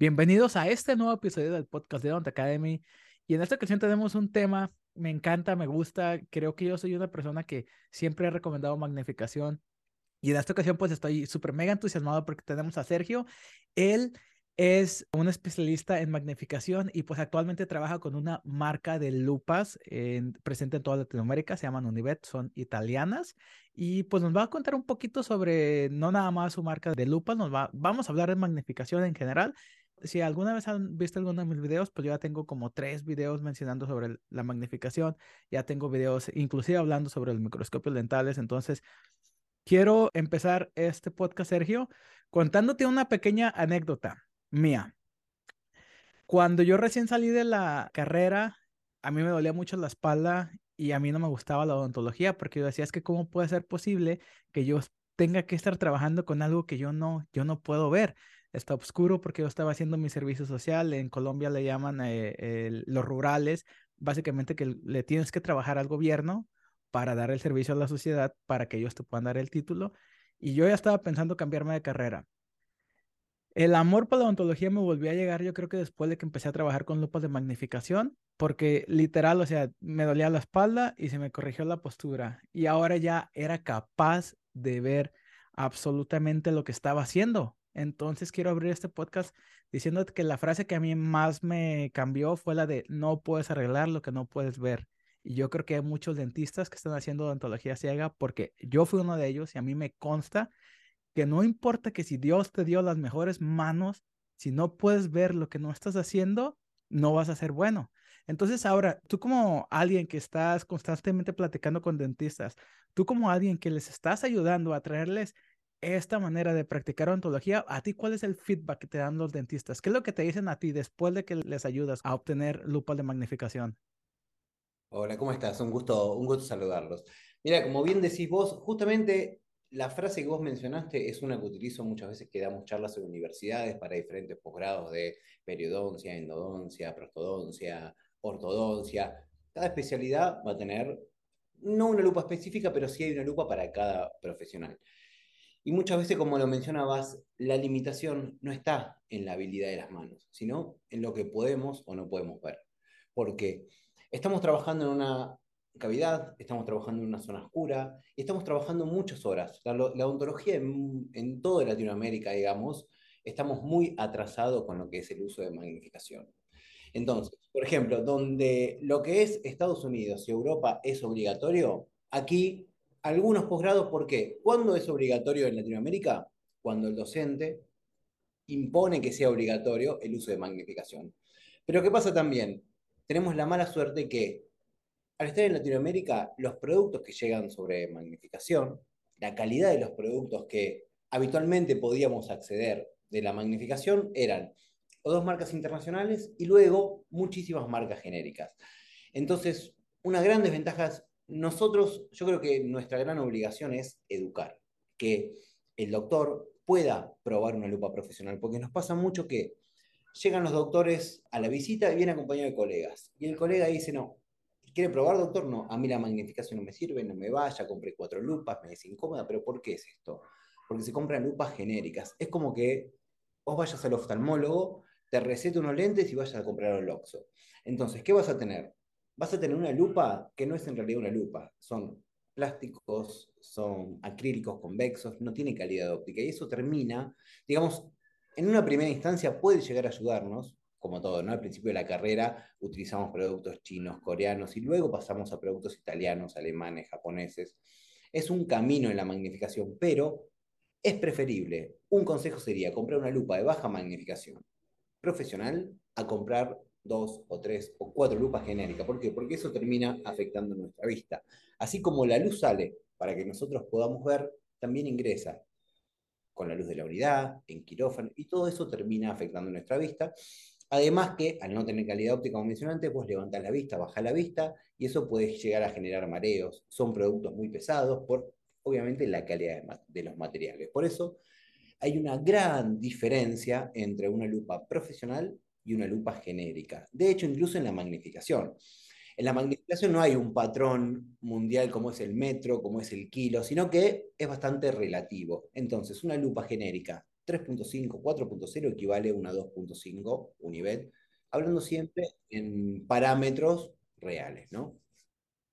Bienvenidos a este nuevo episodio del podcast de Don't Academy. Y en esta ocasión tenemos un tema, me encanta, me gusta. Creo que yo soy una persona que siempre he recomendado magnificación. Y en esta ocasión pues estoy súper mega entusiasmado porque tenemos a Sergio. Él es un especialista en magnificación y pues actualmente trabaja con una marca de lupas presente en toda Latinoamérica, se llaman Univet, son italianas y pues nos va a contar un poquito sobre no nada más su marca de lupas, nos va, vamos a hablar de magnificación en general. Si alguna vez han visto alguno de mis videos, pues yo ya tengo como tres videos mencionando sobre la magnificación, ya tengo videos inclusive hablando sobre los microscopios dentales, entonces quiero empezar este podcast, Sergio, contándote una pequeña anécdota mía. Cuando yo recién salí de la carrera, a mí me dolía mucho la espalda y a mí no me gustaba la odontología porque yo decía, es que cómo puede ser posible que yo tenga que estar trabajando con algo que yo no, yo no puedo ver. Está oscuro porque yo estaba haciendo mi servicio social. En Colombia le llaman eh, los rurales, básicamente que le tienes que trabajar al gobierno para dar el servicio a la sociedad para que ellos te puedan dar el título. Y yo ya estaba pensando cambiarme de carrera. El amor por la odontología me volvió a llegar, yo creo que después de que empecé a trabajar con lupas de magnificación, porque literal, o sea, me dolía la espalda y se me corrigió la postura. Y ahora ya era capaz de ver absolutamente lo que estaba haciendo. Entonces quiero abrir este podcast diciendo que la frase que a mí más me cambió fue la de no puedes arreglar lo que no puedes ver. Y yo creo que hay muchos dentistas que están haciendo odontología ciega porque yo fui uno de ellos y a mí me consta que no importa que si Dios te dio las mejores manos, si no puedes ver lo que no estás haciendo, no vas a ser bueno. Entonces ahora, tú como alguien que estás constantemente platicando con dentistas, tú como alguien que les estás ayudando a traerles esta manera de practicar ontología, ¿a ti cuál es el feedback que te dan los dentistas? ¿Qué es lo que te dicen a ti después de que les ayudas a obtener lupa de magnificación? Hola, ¿cómo estás? Un gusto, un gusto saludarlos. Mira, como bien decís vos, justamente la frase que vos mencionaste es una que utilizo muchas veces que damos charlas en universidades para diferentes posgrados de periodoncia, endodoncia, prostodoncia, ortodoncia. Cada especialidad va a tener no una lupa específica, pero sí hay una lupa para cada profesional. Y muchas veces, como lo mencionabas, la limitación no está en la habilidad de las manos, sino en lo que podemos o no podemos ver. Porque estamos trabajando en una cavidad, estamos trabajando en una zona oscura, y estamos trabajando muchas horas. La, odontología en, en toda Latinoamérica, digamos, estamos muy atrasados con lo que es el uso de magnificación. Entonces, por ejemplo, donde lo que es Estados Unidos y Europa es obligatorio, aquí algunos posgrados, ¿por qué? ¿Cuándo es obligatorio en Latinoamérica? Cuando el docente impone que sea obligatorio el uso de magnificación. Pero ¿qué pasa también? Tenemos la mala suerte que al estar en Latinoamérica, los productos que llegan sobre magnificación, la calidad de los productos que habitualmente podíamos acceder de la magnificación eran o dos marcas internacionales y luego muchísimas marcas genéricas. Entonces, una gran desventaja es nosotros, yo creo que nuestra gran obligación es educar, que el doctor pueda probar una lupa profesional, porque nos pasa mucho que llegan los doctores a la visita y vienen acompañados de colegas, y el colega dice, no, ¿Quiere probar, doctor? No, a mí la magnificación no me sirve, no me vaya, compré cuatro lupas, me es incómoda, pero ¿por qué es esto? Porque se compran lupas genéricas. Es como que vos vayas al oftalmólogo, te receta unos lentes y vayas a comprar el Oxo. Entonces, ¿qué vas a tener? Vas a tener una lupa que no es en realidad una lupa, son plásticos, son acrílicos convexos, no tiene calidad óptica y eso termina, digamos, en una primera instancia puede llegar a ayudarnos, como todo, ¿no? Al principio de la carrera utilizamos productos chinos, coreanos y luego pasamos a productos italianos, alemanes, japoneses. Es un camino en la magnificación, pero es preferible. Un consejo sería comprar una lupa de baja magnificación profesional a comprar dos o tres o cuatro lupas genéricas. ¿Por qué? Porque eso termina afectando nuestra vista. Así como la luz sale para que nosotros podamos ver, también ingresa con la luz de la unidad, en quirófano, y todo eso termina afectando nuestra vista. Además que al no tener calidad óptica como mencioné antes, vos levantás la vista, baja la vista y eso puede llegar a generar mareos. Son productos muy pesados por, obviamente, la calidad de, los materiales. Por eso hay una gran diferencia entre una lupa profesional y una lupa genérica. De hecho, incluso en la magnificación. En la magnificación no hay un patrón mundial como es el metro, como es el kilo, sino que es bastante relativo. Entonces, una lupa genérica 3.5, 4.0 equivale a una 2.5 Univet, hablando siempre en parámetros reales, ¿no?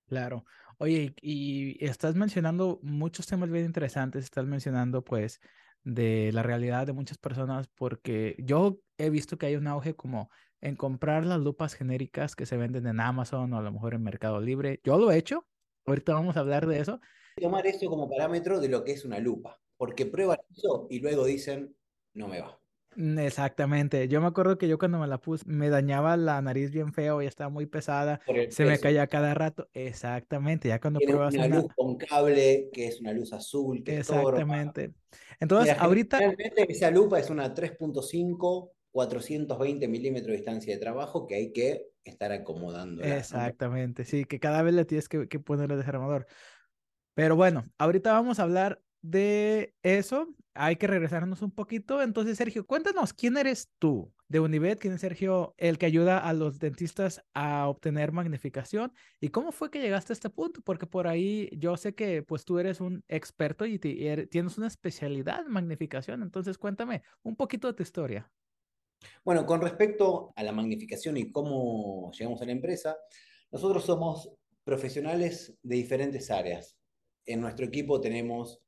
Claro. Oye, y, estás mencionando muchos temas bien interesantes, estás mencionando pues de la realidad de muchas personas, porque yo he visto que hay un auge como en comprar las lupas genéricas que se venden en Amazon o a lo mejor en Mercado Libre. Yo lo he hecho, ahorita vamos a hablar de eso. Tomar eso como parámetro de lo que es una lupa, porque prueban eso y luego dicen, no me va. Mm, exactamente. Yo me acuerdo que yo cuando me la puse me dañaba la nariz bien feo, y estaba muy pesada, se me caía cada rato. Exactamente, ya cuando pruebas una, luz con cable, que es una luz azul, que Exactamente. Entonces, ahorita... Realmente esa lupa es una 3.5, 420 milímetros de distancia de trabajo que hay que estar acomodando. Exactamente, sí, que cada vez le tienes que, que poner el desarmador. Pero bueno, ahorita vamos a hablar de eso, hay que regresarnos un poquito. Entonces, Sergio, cuéntanos, ¿quién eres tú de Univet? ¿Quién es Sergio, el que ayuda a los dentistas a obtener magnificación? ¿Y cómo fue que llegaste a este punto? Porque por ahí yo sé que pues tú eres un experto y, er, tienes una especialidad en magnificación. Entonces, cuéntame un poquito de tu historia. Bueno, con respecto a la magnificación y cómo llegamos a la empresa, nosotros somos profesionales de diferentes áreas. En nuestro equipo tenemos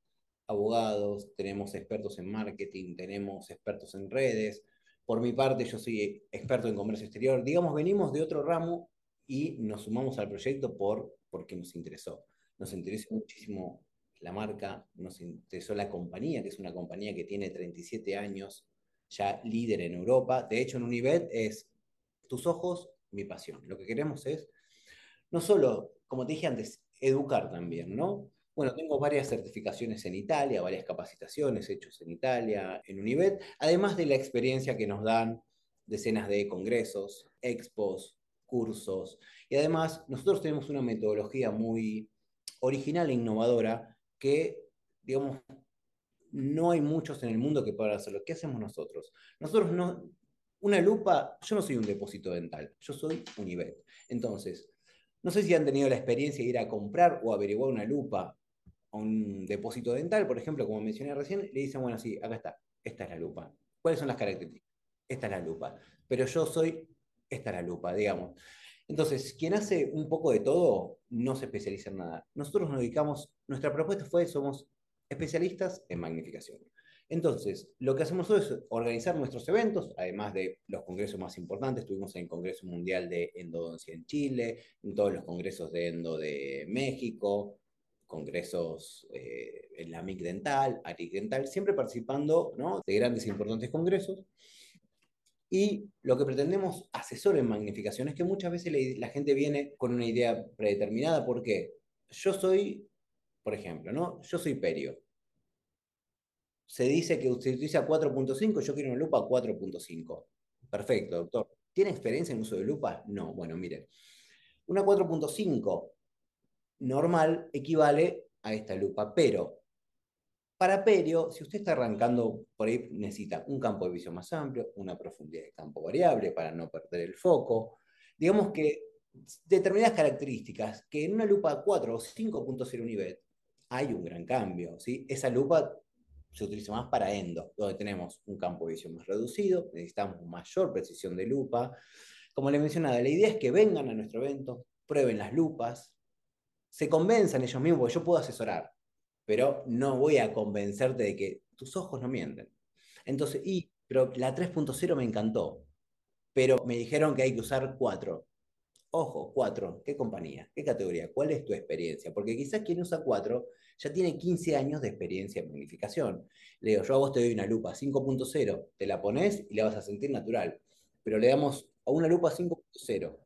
abogados, tenemos expertos en marketing, tenemos expertos en redes. Por mi parte, yo soy experto en comercio exterior. Digamos, venimos de otro ramo y nos sumamos al proyecto por, porque nos interesó. Nos interesó muchísimo la marca, nos interesó la compañía, que es una compañía que tiene 37 años, ya líder en Europa. De hecho, en Univet es tus ojos, mi pasión. Lo que queremos es, no solo, como te dije antes, educar también, ¿no? Bueno, tengo varias certificaciones en Italia, varias capacitaciones hechas en Italia, en Univet, además de la experiencia que nos dan decenas de congresos, expos, cursos. Y además, nosotros tenemos una metodología muy original e innovadora que, digamos, no hay muchos en el mundo que puedan hacerlo. ¿Qué hacemos nosotros? Nosotros no, una lupa, yo no soy un depósito dental, yo soy Univet. Entonces, no sé si han tenido la experiencia de ir a comprar o averiguar una lupa a un depósito dental, por ejemplo, como mencioné recién, le dicen, bueno, sí, acá está, esta es la lupa. ¿Cuáles son las características? Esta es la lupa. Pero yo soy, esta es la lupa, digamos. Entonces, quien hace un poco de todo no se especializa en nada. Nosotros nos dedicamos, nuestra propuesta fue, somos especialistas en magnificación. Entonces, lo que hacemos es organizar nuestros eventos, además de los congresos más importantes. Estuvimos en el Congreso Mundial de Endodoncia en Chile, en todos los congresos de endo de México, congresos eh, en la MIC Dental, ARIC Dental, siempre participando de grandes e importantes congresos. Y lo que pretendemos asesor en magnificación es que muchas veces la, gente viene con una idea predeterminada, porque yo soy, por ejemplo, ¿no? Yo soy perio. Se dice que usted utiliza 4.5, yo quiero una lupa 4.5. Perfecto, doctor. ¿Tiene experiencia en uso de lupa? No, bueno, mire. Una 4.5 normal equivale a esta lupa, pero para perio, si usted está arrancando, por ahí necesita un campo de visión más amplio, una profundidad de campo variable para no perder el foco. Digamos que determinadas características que en una lupa 4 o 5.0 nivel hay un gran cambio. ¿sí? Esa lupa se utiliza más para endo, donde tenemos un campo de visión más reducido, necesitamos mayor precisión de lupa. Como le mencionaba, la idea es que vengan a nuestro evento, prueben las lupas, se convenzan ellos mismos, porque yo puedo asesorar, pero no voy a convencerte de que tus ojos no mienten. Entonces, y, pero la 3.0 me encantó, pero me dijeron que hay que usar 4. Ojo, 4, ¿qué compañía? ¿Qué categoría? ¿Cuál es tu experiencia? Porque quizás quien usa 4 ya tiene 15 años de experiencia en magnificación. Le digo, yo a vos te doy una lupa 5.0, te la pones y la vas a sentir natural. Pero le damos a una lupa 5.0,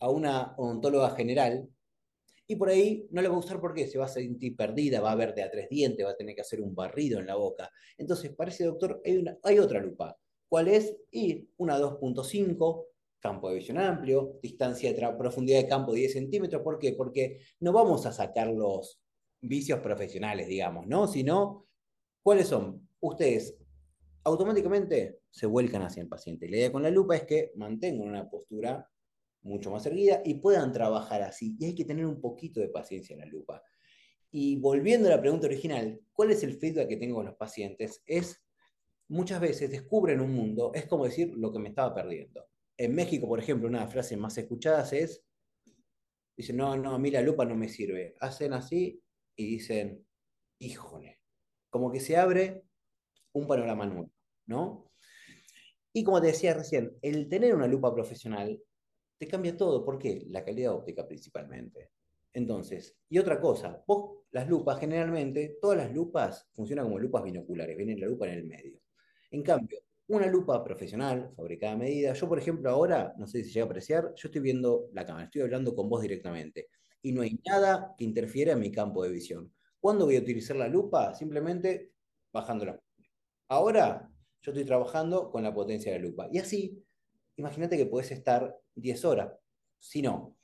a una odontóloga general, y por ahí no le va a gustar porque se va a sentir perdida, va a ver de a tres dientes, va a tener que hacer un barrido en la boca. Entonces, parece, doctor, hay, una, hay otra lupa. ¿Cuál es? Y una 2.5, campo de visión amplio, distancia de profundidad de campo 10 centímetros. ¿Por qué? Porque no vamos a sacar los vicios profesionales, digamos, ¿no? Sino, ¿cuáles son? Ustedes automáticamente se vuelcan hacia el paciente. La idea con la lupa es que mantengan una postura mucho más erguida y puedan trabajar así. Y hay que tener un poquito de paciencia en la lupa. Y volviendo a la pregunta original, ¿cuál es el feedback que tengo con los pacientes? Es muchas veces descubren un mundo, es como decir lo que me estaba perdiendo. En México, por ejemplo, una de las frases más escuchadas es, dicen, no, no, a mí la lupa no me sirve. Hacen así y dicen, híjole, como que se abre un panorama nuevo, ¿no? Y como te decía recién, el tener una lupa profesional te cambia todo. ¿Por qué? La calidad óptica principalmente. Entonces, y otra cosa, vos las lupas generalmente, todas las lupas funcionan como lupas binoculares, viene la lupa en el medio. En cambio, una lupa profesional, fabricada a medida, yo por ejemplo ahora, no sé si llega a apreciar, yo estoy viendo la cámara, estoy hablando con vos directamente y no hay nada que interfiera en mi campo de visión. ¿Cuándo voy a utilizar la lupa? Simplemente bajándola. Ahora yo estoy trabajando con la potencia de la lupa. Y así, imagínate que puedes estar 10 horas. Si no,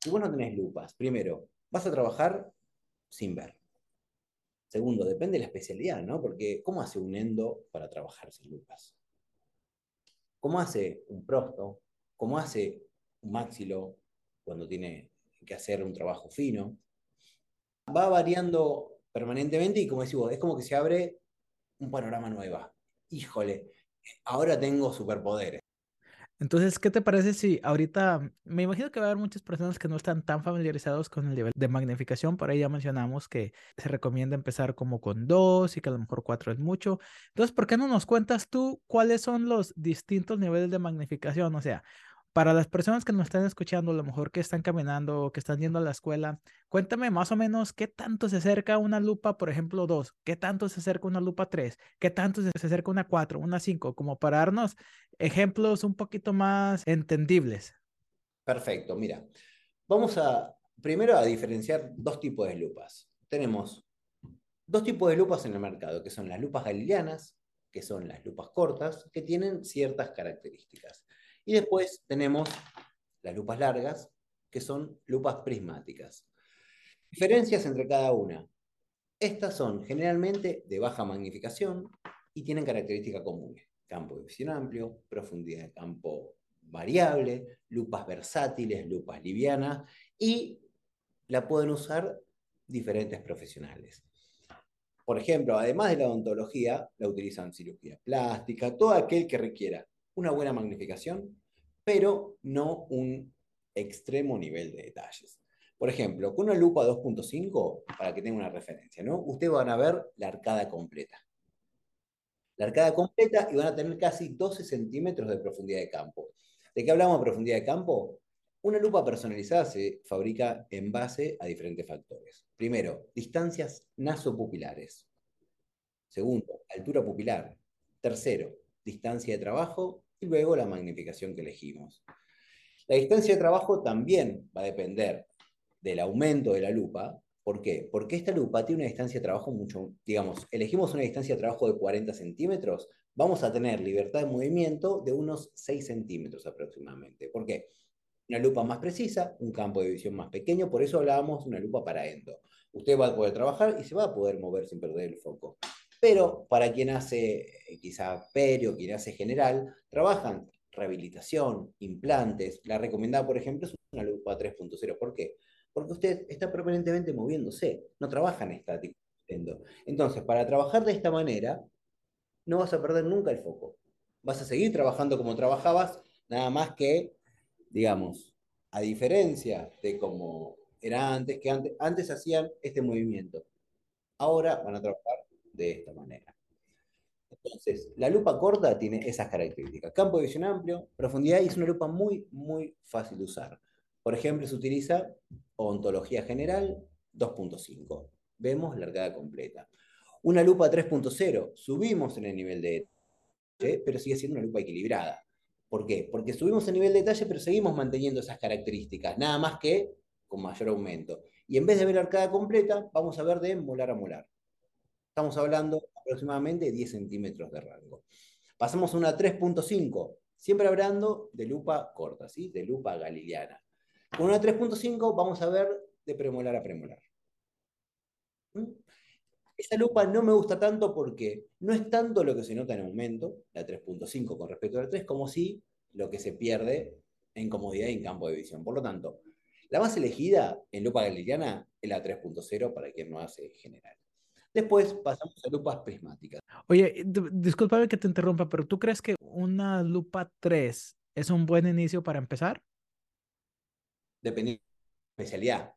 si vos no tenés lupas, primero, vas a trabajar sin ver. Segundo, depende de la especialidad, ¿no? Porque ¿cómo hace un endo para trabajar sin lupas? ¿Cómo hace un prosto? ¿Cómo hace un máxilo cuando tiene que hacer un trabajo fino? Va variando permanentemente y como decimos, es como que se abre un panorama nuevo. Híjole, ahora tengo superpoderes. Entonces, ¿qué te parece si ahorita, me imagino que va a haber muchas personas que no están tan familiarizados con el nivel de magnificación, por ahí ya mencionamos que se recomienda empezar como con dos y que a lo mejor cuatro es mucho. Entonces, ¿por qué no nos cuentas tú cuáles son los distintos niveles de magnificación? O sea, para las personas que nos están escuchando, a lo mejor que están caminando o que están yendo a la escuela, cuéntame más o menos qué tanto se acerca una lupa, por ejemplo, 2, qué tanto se acerca una lupa 3, qué tanto se acerca una 4, una 5, como para darnos ejemplos un poquito más entendibles. Perfecto, mira, vamos a primero a diferenciar dos tipos de lupas. Tenemos dos tipos de lupas en el mercado, que son las lupas galileanas, que son las lupas cortas, que tienen ciertas características. Y después tenemos las lupas largas, que son lupas prismáticas. Diferencias entre cada una. Estas son generalmente de baja magnificación y tienen características comunes. Campo de visión amplio, profundidad de campo variable, lupas versátiles, lupas livianas y la pueden usar diferentes profesionales. Por ejemplo, además de la odontología, la utilizan cirugía plástica, todo aquel que requiera una buena magnificación, pero no un extremo nivel de detalles. Por ejemplo, con una lupa 2.5, para que tenga una referencia, ¿no? Ustedes van a ver la arcada completa. La arcada completa y van a tener casi 12 centímetros de profundidad de campo. ¿De qué hablamos de profundidad de campo? Una lupa personalizada se fabrica en base a diferentes factores. Primero, distancias nasopupilares. Segundo, altura pupilar. Tercero, distancia de trabajo y luego la magnificación que elegimos. La distancia de trabajo también va a depender del aumento de la lupa. ¿Por qué? Porque esta lupa tiene una distancia de trabajo mucho, digamos, elegimos una distancia de trabajo de 40 centímetros, vamos a tener libertad de movimiento de unos 6 centímetros aproximadamente. ¿Por qué? Una lupa más precisa, un campo de visión más pequeño, por eso hablábamos de una lupa para endo. Usted va a poder trabajar y se va a poder mover sin perder el foco. Pero para quien hace eh, quizá perio, quien hace general, trabajan rehabilitación, implantes. La recomendada, por ejemplo, es una lupa 3.0. ¿Por qué? Porque usted está permanentemente moviéndose, no trabaja en estático. Entonces, para trabajar de esta manera, no vas a perder nunca el foco. Vas a seguir trabajando como trabajabas, nada más que, digamos, a diferencia de como era antes, que antes, antes hacían este movimiento. Ahora van a trabajar de esta manera. Entonces, la lupa corta tiene esas características. Campo de visión amplio, profundidad y es una lupa muy, muy fácil de usar. Por ejemplo, se utiliza ontología general 2.5. Vemos largada completa. Una lupa 3.0, subimos en el nivel de detalle, pero sigue siendo una lupa equilibrada. ¿Por qué? Porque subimos el nivel de detalle, pero seguimos manteniendo esas características, nada más que con mayor aumento. Y en vez de ver arcada completa, vamos a ver de molar a molar. Estamos hablando aproximadamente de 10 centímetros de rango. Pasamos a una 3.5, siempre hablando de lupa corta, ¿sí? de lupa galileana. Con una 3.5 vamos a ver de premolar a premolar. ¿Mm? Esa lupa no me gusta tanto porque no es tanto lo que se nota en aumento, la 3.5 con respecto a la 3, como si lo que se pierde en comodidad y en campo de visión. Por lo tanto, la más elegida en lupa galileana es la 3.0 para quien no hace general. Después pasamos a lupas prismáticas. Oye, discúlpame que te interrumpa, pero ¿tú crees que una lupa 3 es un buen inicio para empezar? Dependiendo de la especialidad.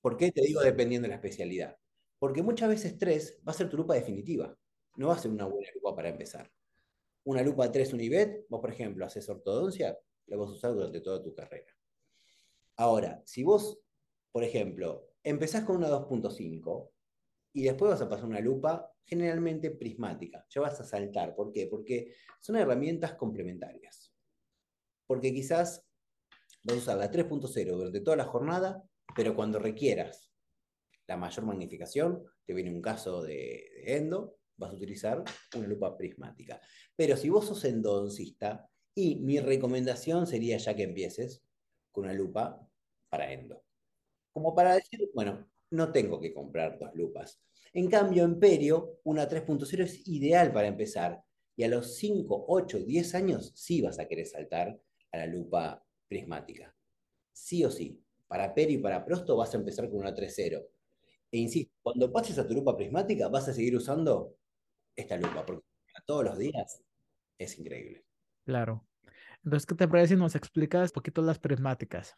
¿Por qué te digo dependiendo de la especialidad? Porque muchas veces 3 va a ser tu lupa definitiva. No va a ser una buena lupa para empezar. Una lupa 3 Univet, vos por ejemplo haces ortodoncia, la vas a usar durante toda tu carrera. Ahora, si vos, por ejemplo, empezás con una 2.5 y después vas a pasar una lupa generalmente prismática, ya vas a saltar. ¿Por qué? Porque son herramientas complementarias. Porque quizás vas a usar la 3.0 durante toda la jornada, pero cuando requieras la mayor magnificación, te viene un caso de, endo, vas a utilizar una lupa prismática. Pero si vos sos endodoncista, y mi recomendación sería ya que empieces con una lupa para endo. Como para decir, bueno, no tengo que comprar dos lupas. En cambio, en Perio, una 3.0 es ideal para empezar. Y a los 5, 8, 10 años sí vas a querer saltar a la lupa prismática. Sí o sí. Para Perio y para Prosto vas a empezar con una 3.0. E insisto, cuando pases a tu lupa prismática vas a seguir usando esta lupa, porque todos los días es increíble. Claro. Entonces, ¿qué te parece si nos explicas un poquito las prismáticas?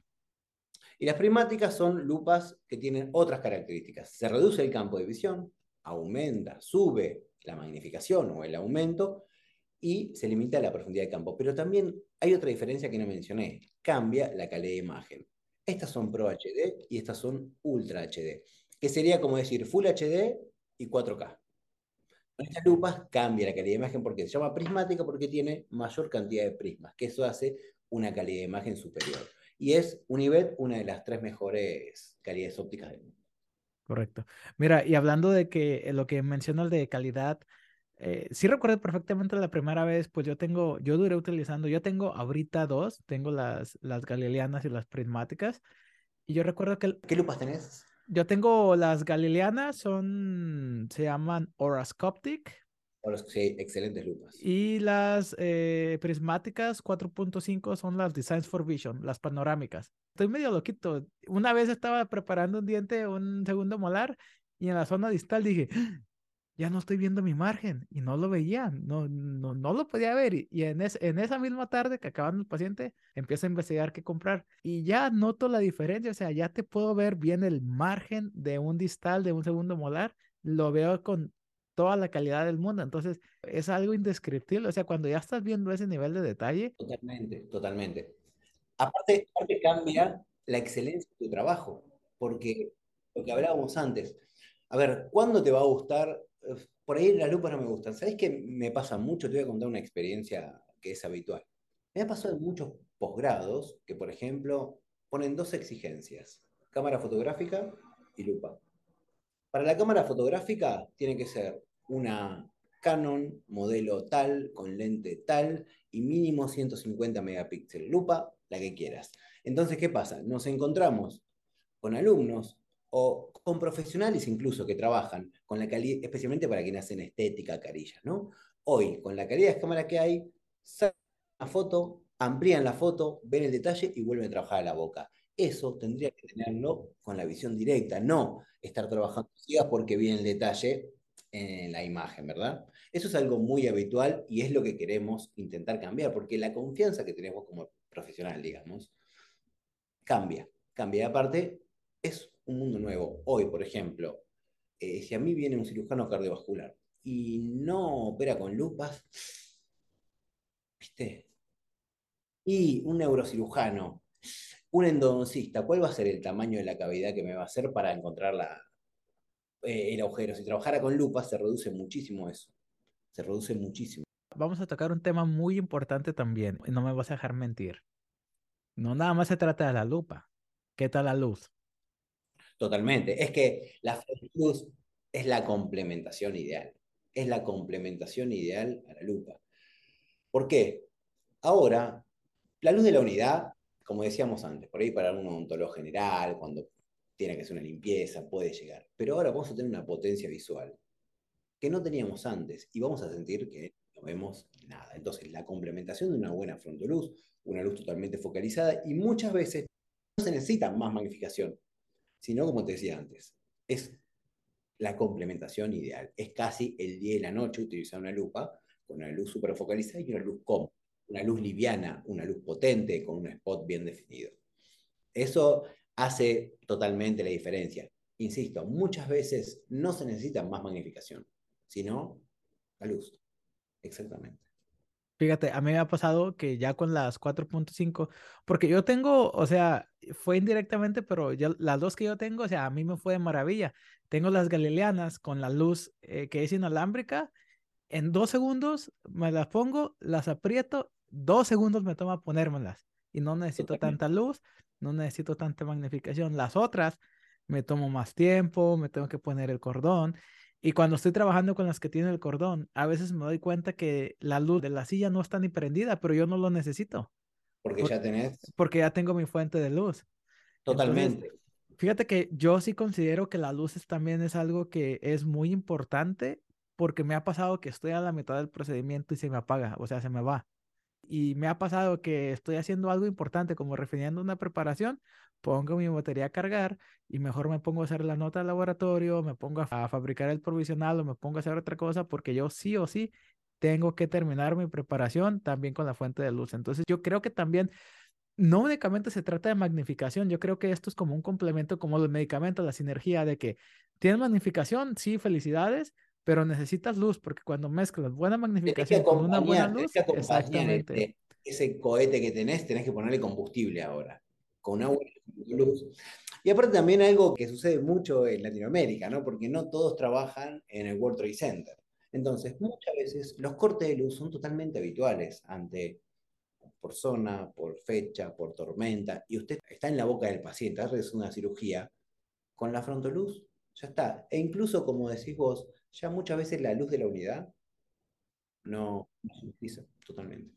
Y las prismáticas son lupas que tienen otras características. Se reduce el campo de visión, aumenta, sube la magnificación o el aumento y se limita la profundidad de campo. Pero también hay otra diferencia que no mencioné, cambia la calidad de imagen. Estas son Pro HD y estas son Ultra HD, que sería como decir Full HD y 4K. Con estas lupas cambia la calidad de imagen porque se llama prismática porque tiene mayor cantidad de prismas, que eso hace una calidad de imagen superior y es Univet una de las tres mejores calidades ópticas del mundo. Correcto. Mira, y hablando de que eh, lo que mencionas de calidad, eh, sí recuerdo perfectamente la primera vez, pues yo tengo, yo duré utilizando, yo tengo ahorita dos, tengo las, las galileanas y las prismáticas, y yo recuerdo que... ¿Qué lupas tenés? Yo tengo las galileanas, son, se llaman Orascoptic, Sí, excelentes lupas. Y las eh, prismáticas 4.5 son las Designs for Vision, las panorámicas. Estoy medio loquito. Una vez estaba preparando un diente, un segundo molar, y en la zona distal dije, ¡Ah! ya no estoy viendo mi margen. Y no lo veía, no, no, no lo podía ver. Y, en, en esa misma tarde que acabando el paciente, empiezo a investigar qué comprar. Y ya noto la diferencia, o sea, ya te puedo ver bien el margen de un distal, de un segundo molar. Lo veo con toda la calidad del mundo. Entonces, es algo indescriptible. O sea, cuando ya estás viendo ese nivel de detalle. Totalmente, totalmente. Aparte, aparte cambia la excelencia de tu trabajo, porque lo que hablábamos antes, a ver, ¿cuándo te va a gustar? Por ahí las lupas no me gustan. ¿Sabes qué me pasa mucho? Te voy a contar una experiencia que es habitual. Me ha pasado en muchos posgrados que, por ejemplo, ponen dos exigencias, cámara fotográfica y lupa. Para la cámara fotográfica tiene que ser una Canon modelo tal, con lente tal y mínimo 150 megapíxeles. Lupa, la que quieras. Entonces, ¿qué pasa? Nos encontramos con alumnos o con profesionales incluso que trabajan con la calidad, especialmente para quienes hacen estética, carillas, ¿no? Hoy, con la calidad de cámara que hay, sacan la foto, amplían la foto, ven el detalle y vuelven a trabajar a la boca. Eso tendría que tenerlo con la visión directa, no estar trabajando porque viene el detalle en la imagen, ¿verdad? Eso es algo muy habitual y es lo que queremos intentar cambiar, porque la confianza que tenemos como profesional, digamos, cambia, cambia. aparte, es un mundo nuevo. Hoy, por ejemplo, eh, si a mí viene un cirujano cardiovascular y no opera con lupas, ¿viste? Y un neurocirujano, un endodoncista, ¿cuál va a ser el tamaño de la cavidad que me va a hacer para encontrar la, eh, el agujero. Si trabajara con lupa, se reduce muchísimo eso. Se reduce muchísimo. Vamos a tocar un tema muy importante también, y no me vas a dejar mentir. No nada más se trata de la lupa. ¿Qué tal la luz? Totalmente. Es que la luz es la complementación ideal. Es la complementación ideal a la lupa. ¿Por qué? Ahora, la luz de la unidad, como decíamos antes, por ahí para un odontólogo general, cuando tiene que ser una limpieza, puede llegar. Pero ahora vamos a tener una potencia visual que no teníamos antes y vamos a sentir que no vemos nada. Entonces, la complementación de una buena frontoluz, una luz totalmente focalizada y muchas veces no se necesita más magnificación, sino como te decía antes, es la complementación ideal. Es casi el día y la noche utilizar una lupa con una luz super focalizada y una luz cómoda, una luz liviana, una luz potente con un spot bien definido. Eso hace totalmente la diferencia. Insisto, muchas veces no se necesita más magnificación, sino la luz. Exactamente. Fíjate, a mí me ha pasado que ya con las 4.5, porque yo tengo, o sea, fue indirectamente, pero ya las dos que yo tengo, o sea, a mí me fue de maravilla. Tengo las galileanas con la luz eh, que es inalámbrica. En dos segundos me las pongo, las aprieto, dos segundos me toma ponérmelas y no necesito tanta luz, no necesito tanta magnificación. Las otras me tomo más tiempo, me tengo que poner el cordón y cuando estoy trabajando con las que tienen el cordón, a veces me doy cuenta que la luz de la silla no está ni prendida, pero yo no lo necesito. Porque ya tenés. Porque ya tengo mi fuente de luz. Totalmente. fíjate que yo sí considero que la luz también es algo que es muy importante porque me ha pasado que estoy a la mitad del procedimiento y se me apaga, o sea, se me va. Y me ha pasado que estoy haciendo algo importante como refiriendo una preparación, pongo mi batería a cargar y mejor me pongo a hacer la nota de laboratorio, me pongo a, fabricar el provisional o me pongo a hacer otra cosa porque yo sí o sí tengo que terminar mi preparación también con la fuente de luz. Entonces yo creo que también no únicamente se trata de magnificación, yo creo que esto es como un complemento como los medicamentos, la sinergia de que tienes magnificación, sí, felicidades, pero necesitas luz porque cuando mezclas buena magnificación con una buena luz, exactamente. Ese cohete que tenés, tenés que ponerle combustible ahora con agua y luz. Y aparte también algo que sucede mucho en Latinoamérica, ¿no? Porque no todos trabajan en el World Trade Center. Entonces, muchas veces los cortes de luz son totalmente habituales ante por zona, por fecha, por tormenta, y usted está en la boca del paciente, hace una cirugía con la frontoluz, ya está. E incluso, como decís vos, ya muchas veces la luz de la unidad no, no se utiliza totalmente.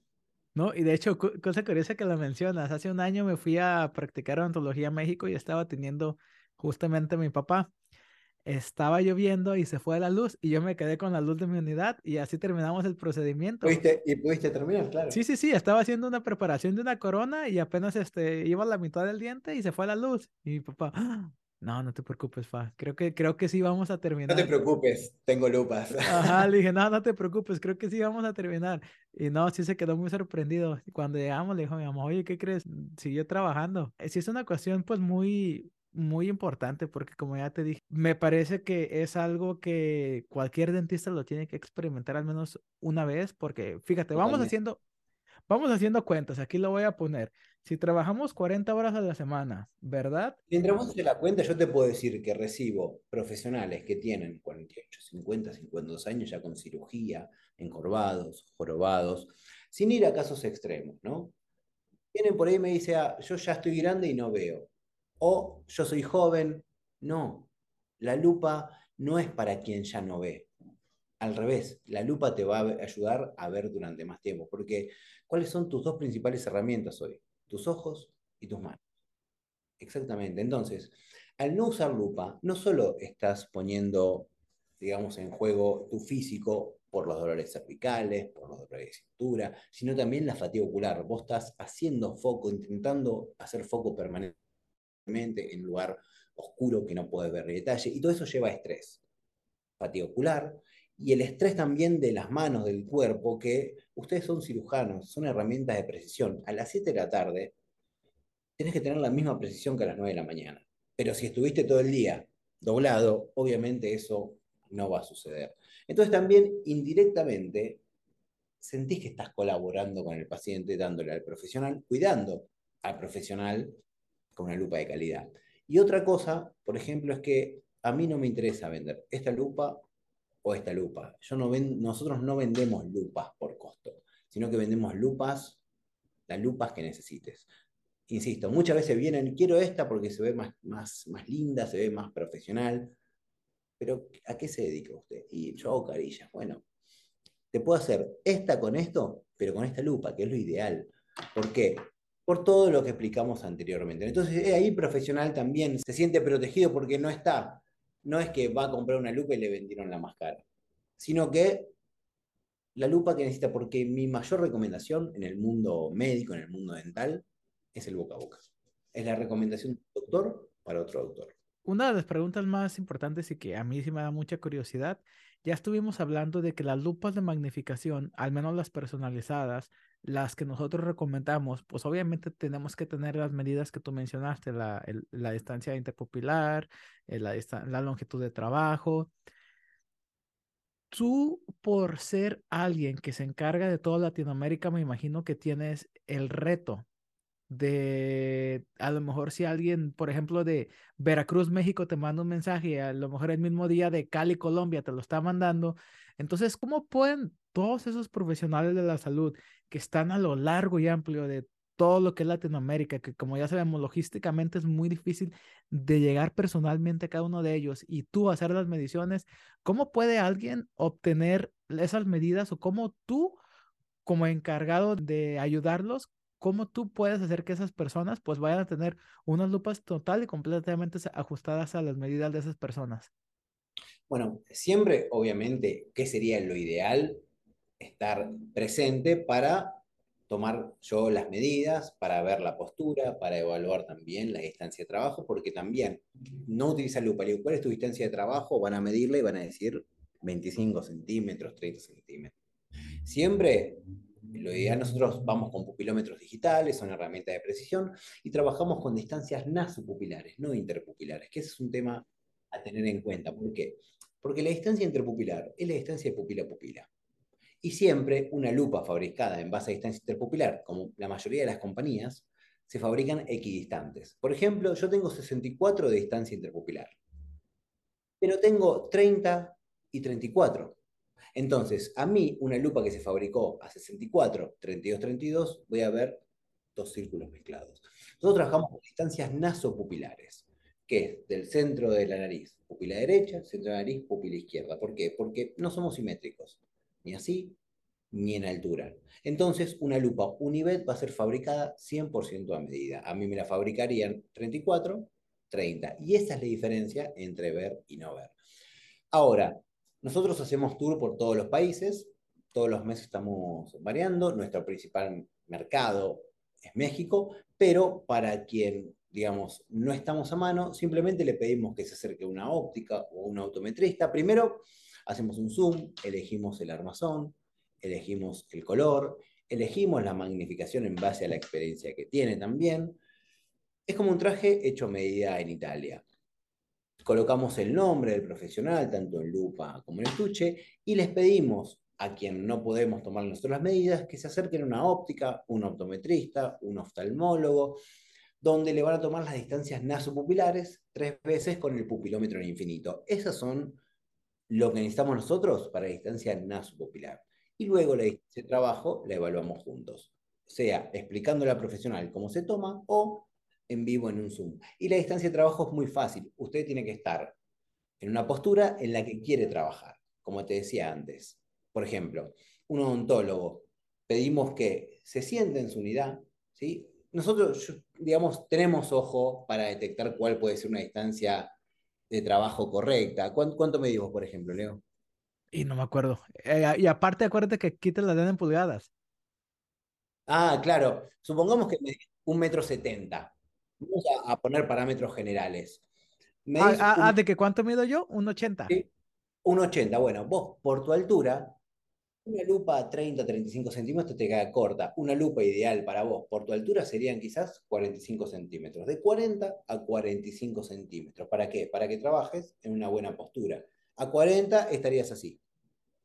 No, y de hecho, cosa curiosa que lo mencionas, hace un año me fui a practicar odontología a México y estaba teniendo justamente a mi papá. Estaba lloviendo y se fue la luz y yo me quedé con la luz de mi unidad y así terminamos el procedimiento. y pudiste terminar, claro. Sí, sí, sí, estaba haciendo una preparación de una corona y apenas este, iba a la mitad del diente y se fue la luz. Y mi papá, ¡Ah! No, no te preocupes, Fa. Creo que, creo que sí vamos a terminar. No te preocupes, tengo lupas. Ajá, le dije, no, no te preocupes, creo que sí vamos a terminar. Y no, sí se quedó muy sorprendido. Cuando llegamos, le dijo a mi mamá, oye, ¿qué crees? Siguió trabajando. Sí es una cuestión, pues, muy, muy importante porque, como ya te dije, me parece que es algo que cualquier dentista lo tiene que experimentar al menos una vez, porque, fíjate, vamos haciendo, vamos haciendo cuentas. Aquí lo voy a poner. Si trabajamos 40 horas a la semana, ¿verdad? Si entramos en la cuenta, yo te puedo decir que recibo profesionales que tienen 48, 50, 52 años ya con cirugía, encorvados, jorobados, sin ir a casos extremos, ¿no? Vienen por ahí y me dicen, ah, yo ya estoy grande y no veo. O yo soy joven. No, la lupa no es para quien ya no ve. Al revés, la lupa te va a ayudar a ver durante más tiempo, porque ¿cuáles son tus dos principales herramientas hoy? Tus ojos y tus manos. Exactamente. Entonces, al no usar lupa, no solo estás poniendo, digamos, en juego tu físico por los dolores cervicales, por los dolores de cintura, sino también la fatiga ocular. Vos estás haciendo foco, intentando hacer foco permanentemente en un lugar oscuro que no puedes ver detalle, y todo eso lleva a estrés. Fatiga ocular, y el estrés también de las manos, del cuerpo, que ustedes son cirujanos, son herramientas de precisión. A las 7 de la tarde tienes que tener la misma precisión que a las 9 de la mañana. Pero si estuviste todo el día doblado, obviamente eso no va a suceder. Entonces también indirectamente sentís que estás colaborando con el paciente, dándole al profesional, cuidando al profesional con una lupa de calidad. Y otra cosa, por ejemplo, es que a mí no me interesa vender esta lupa o esta lupa. Yo no nosotros no vendemos lupas por costo, sino que vendemos lupas, las lupas que necesites. Insisto, muchas veces vienen, quiero esta porque se ve más, más, más linda, se ve más profesional, pero ¿a qué se dedica usted? Y yo hago carillas. Bueno, te puedo hacer esta con esto, pero con esta lupa, que es lo ideal. ¿Por qué? Por todo lo que explicamos anteriormente. Entonces, ahí profesional también se siente protegido porque no está no es que va a comprar una lupa y le vendieron la más cara, sino que la lupa que necesita, porque mi mayor recomendación en el mundo médico, en el mundo dental, es el boca a boca. Es la recomendación de doctor para otro doctor. una de las preguntas más importantes y que a mí sí me da mucha curiosidad, ya estuvimos hablando de que las lupas de magnificación, al menos las personalizadas, las que nosotros recomendamos, pues obviamente tenemos que tener las medidas que tú mencionaste, la, la distancia interpupilar, eh, la, la longitud de trabajo. Tú, por ser alguien que se encarga de toda Latinoamérica, me imagino que tienes el reto de a lo mejor si alguien, por ejemplo, de Veracruz, México, te manda un mensaje, a lo mejor el mismo día de Cali, Colombia, te lo está mandando. Entonces, ¿cómo pueden todos esos profesionales de la salud que están a lo largo y amplio de todo lo que es Latinoamérica, que como ya sabemos, logísticamente es muy difícil de llegar personalmente a cada uno de ellos y tú hacer las mediciones, ¿cómo puede alguien obtener esas medidas o cómo tú, como encargado de ayudarlos, cómo tú puedes hacer que esas personas pues vayan a tener unas lupas total y completamente ajustadas a las medidas de esas personas? Bueno, siempre, obviamente, ¿qué sería lo ideal? Estar presente para tomar yo las medidas, para ver la postura, para evaluar también la distancia de trabajo, porque también no utiliza lupa. ¿Cuál es tu distancia de trabajo? Van a medirla y van a decir 25 centímetros, 30 centímetros. Siempre lo ideal, nosotros vamos con pupilómetros digitales, son herramientas de precisión, y trabajamos con distancias nasopupilares, no interpupilares, que ese es un tema a tener en cuenta. ¿Por qué? Porque la distancia interpupilar es la distancia de pupila a pupila. Y siempre una lupa fabricada en base a distancia interpupilar, como la mayoría de las compañías, se fabrican equidistantes. Por ejemplo, yo tengo 64 de distancia interpupilar, pero tengo 30 y 34. Entonces, a mí, una lupa que se fabricó a 64, 32, 32, voy a ver dos círculos mezclados. Nosotros trabajamos con distancias nasopupilares, que es del centro de la nariz, pupila derecha, centro de la nariz, pupila izquierda. ¿Por qué? Porque no somos simétricos, ni así, ni en altura. Entonces, una lupa Univet va a ser fabricada 100% a medida. A mí me la fabricarían 34, 30. Y esa es la diferencia entre ver y no ver. Ahora, nosotros hacemos tour por todos los países, todos los meses estamos variando, nuestro principal mercado es México, pero para quien, digamos, no estamos a mano, simplemente le pedimos que se acerque una óptica o un autometrista. Primero, hacemos un zoom, elegimos el armazón, elegimos el color, elegimos la magnificación en base a la experiencia que tiene también. Es como un traje hecho a medida en Italia colocamos el nombre del profesional, tanto en lupa como en estuche, y les pedimos a quien no podemos tomar nosotros las medidas que se acerquen a una óptica, un optometrista, un oftalmólogo, donde le van a tomar las distancias nasopupilares tres veces con el pupilómetro en infinito. Esas son lo que necesitamos nosotros para la distancia nasopupilar. Y luego la distancia de trabajo la evaluamos juntos, sea explicándole al profesional cómo se toma o en vivo en un Zoom. Y la distancia de trabajo es muy fácil. Usted tiene que estar en una postura en la que quiere trabajar, como te decía antes. Por ejemplo, un odontólogo, pedimos que se siente en su unidad, ¿sí? Nosotros, digamos, tenemos ojo para detectar cuál puede ser una distancia de trabajo correcta. ¿Cuánto, cuánto medimos, por ejemplo, Leo? Y no me acuerdo. Eh, y aparte, acuérdate que quites la den en pulgadas. Ah, claro. Supongamos que medimos un metro setenta. Vamos a, poner parámetros generales. Ah, ah, ah, ¿de que cuánto mido yo? Un 80. Un 80. Bueno, vos por tu altura, una lupa a 30, 35 centímetros te queda corta. Una lupa ideal para vos por tu altura serían quizás 45 centímetros. De 40 a 45 centímetros. ¿Para qué? Para que trabajes en una buena postura. A 40 estarías así.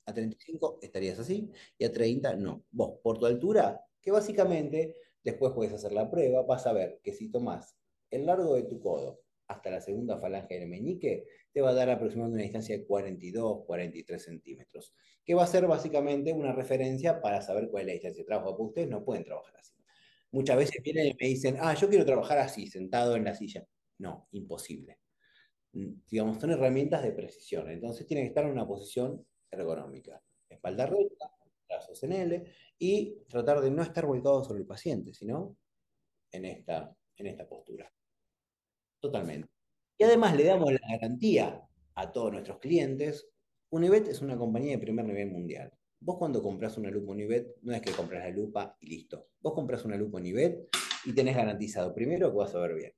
A 35 estarías así. Y a 30 no. Vos por tu altura, que básicamente Después puedes hacer la prueba, vas a ver que si tomas el largo de tu codo hasta la segunda falange del meñique, te va a dar aproximadamente una distancia de 42, 43 centímetros, que va a ser básicamente una referencia para saber cuál es la distancia de trabajo, porque ustedes no pueden trabajar así. Muchas veces vienen y me dicen, ah, yo quiero trabajar así, sentado en la silla. No, imposible. Mm, digamos, son herramientas de precisión, entonces tienen que estar en una posición ergonómica. Espalda recta, brazos en L, y tratar de no estar volcado sobre el paciente, sino en esta, en esta postura. Totalmente. Y además le damos la garantía a todos nuestros clientes. Univet es una compañía de primer nivel mundial. Vos cuando compras una lupa Univet, no es que compras la lupa y listo. Vos compras una lupa Univet y tenés garantizado primero que vas a ver bien.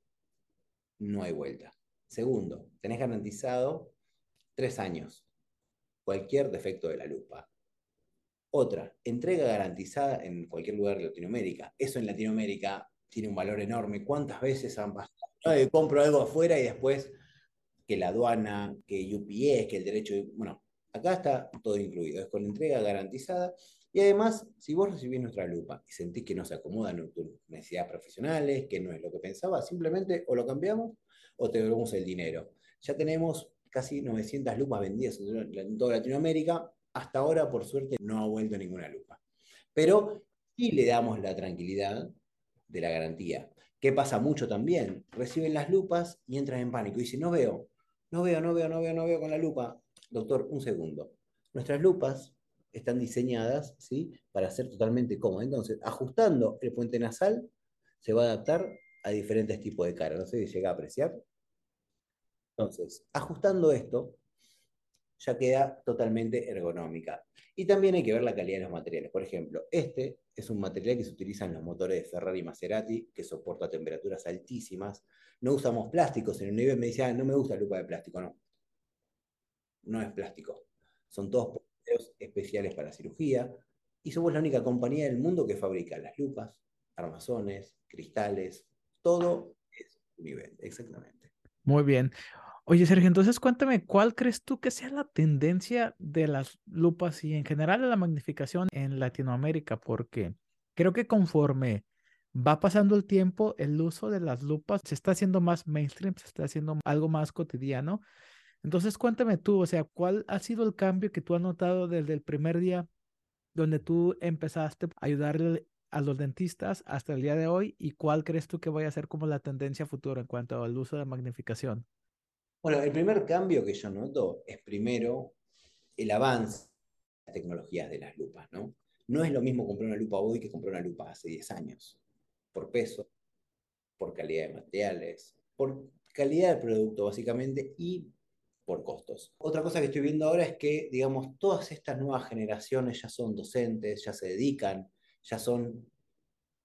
No hay vuelta. Segundo, tenés garantizado tres años cualquier defecto de la lupa. Otra, entrega garantizada en cualquier lugar de Latinoamérica. Eso en Latinoamérica tiene un valor enorme. ¿Cuántas veces han pasado? Compro algo afuera y después que la aduana, que UPS, que el derecho... Bueno, acá está todo incluido. Es con entrega garantizada. Y además, si vos recibís nuestra lupa y sentís que no se acomodan tus necesidades profesionales, que no es lo que pensabas, simplemente o lo cambiamos o te devolvemos el dinero. Ya tenemos casi 900 lupas vendidas en toda Latinoamérica. Hasta ahora, por suerte, no ha vuelto ninguna lupa. Pero sí le damos la tranquilidad de la garantía. ¿Qué pasa mucho también? Reciben las lupas y entran en pánico. Y dicen, no veo, no veo, no veo, no veo, no veo con la lupa. Doctor, un segundo. Nuestras lupas están diseñadas ¿sí? para ser totalmente cómodas. Entonces, ajustando el puente nasal, se va a adaptar a diferentes tipos de cara. No sé si llega a apreciar. Entonces, ajustando esto, ya queda totalmente ergonómica. Y también hay que ver la calidad de los materiales. Por ejemplo, este es un material que se utiliza en los motores de Ferrari y Maserati, que soporta temperaturas altísimas. No usamos plásticos. En el nivel me decía, no me gusta lupa de plástico. No, no es plástico. Son todos especiales para cirugía. Y somos la única compañía del mundo que fabrica las lupas, armazones, cristales, todo es nivel, exactamente. Muy bien. Oye, Sergio, entonces cuéntame, ¿cuál crees tú que sea la tendencia de las lupas y en general de la magnificación en Latinoamérica? Porque creo que conforme va pasando el tiempo, el uso de las lupas se está haciendo más mainstream, se está haciendo algo más cotidiano. Entonces, cuéntame tú, o sea, ¿cuál ha sido el cambio que tú has notado desde el primer día donde tú empezaste a ayudarle a los dentistas hasta el día de hoy y cuál crees tú que vaya a ser como la tendencia futura en cuanto al uso de magnificación? Bueno, el primer cambio que yo noto es primero el avance de las tecnologías de las lupas, ¿no? No es lo mismo comprar una lupa hoy que comprar una lupa hace 10 años, por peso, por calidad de materiales, por calidad del producto básicamente y por costos. Otra cosa que estoy viendo ahora es que, digamos, todas estas nuevas generaciones ya son docentes, ya se dedican, ya son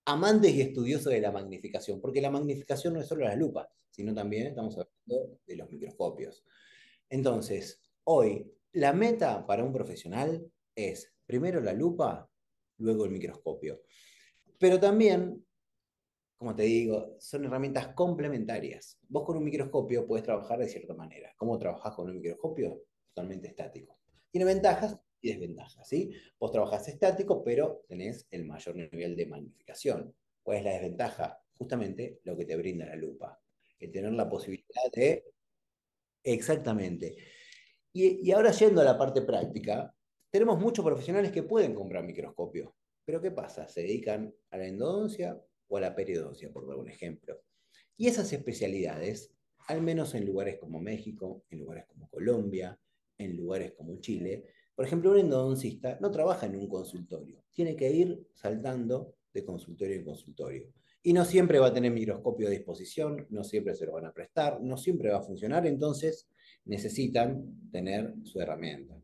amantes y estudiosos de la magnificación, porque la magnificación no es solo las lupas, sino también estamos hablando de los microscopios. Entonces, hoy, la meta para un profesional es primero la lupa, luego el microscopio. Pero también, como te digo, son herramientas complementarias. Vos con un microscopio puedes trabajar de cierta manera. ¿Cómo trabajás con un microscopio? Totalmente estático. Tiene ventajas y desventajas, ¿sí? Vos trabajás estático, pero tenés el mayor nivel de magnificación. ¿Cuál es la desventaja? Justamente lo que te brinda la lupa el tener la posibilidad de... Exactamente. Y, ahora yendo a la parte práctica, tenemos muchos profesionales que pueden comprar microscopios, pero ¿qué pasa? Se dedican a la endodoncia o a la periodoncia, por dar un ejemplo. Y esas especialidades, al menos en lugares como México, en lugares como Colombia, en lugares como Chile, por ejemplo, un endodoncista no trabaja en un consultorio, tiene que ir saltando de consultorio en consultorio. Y no siempre va a tener microscopio a disposición, no siempre se lo van a prestar, no siempre va a funcionar, entonces necesitan tener su herramienta.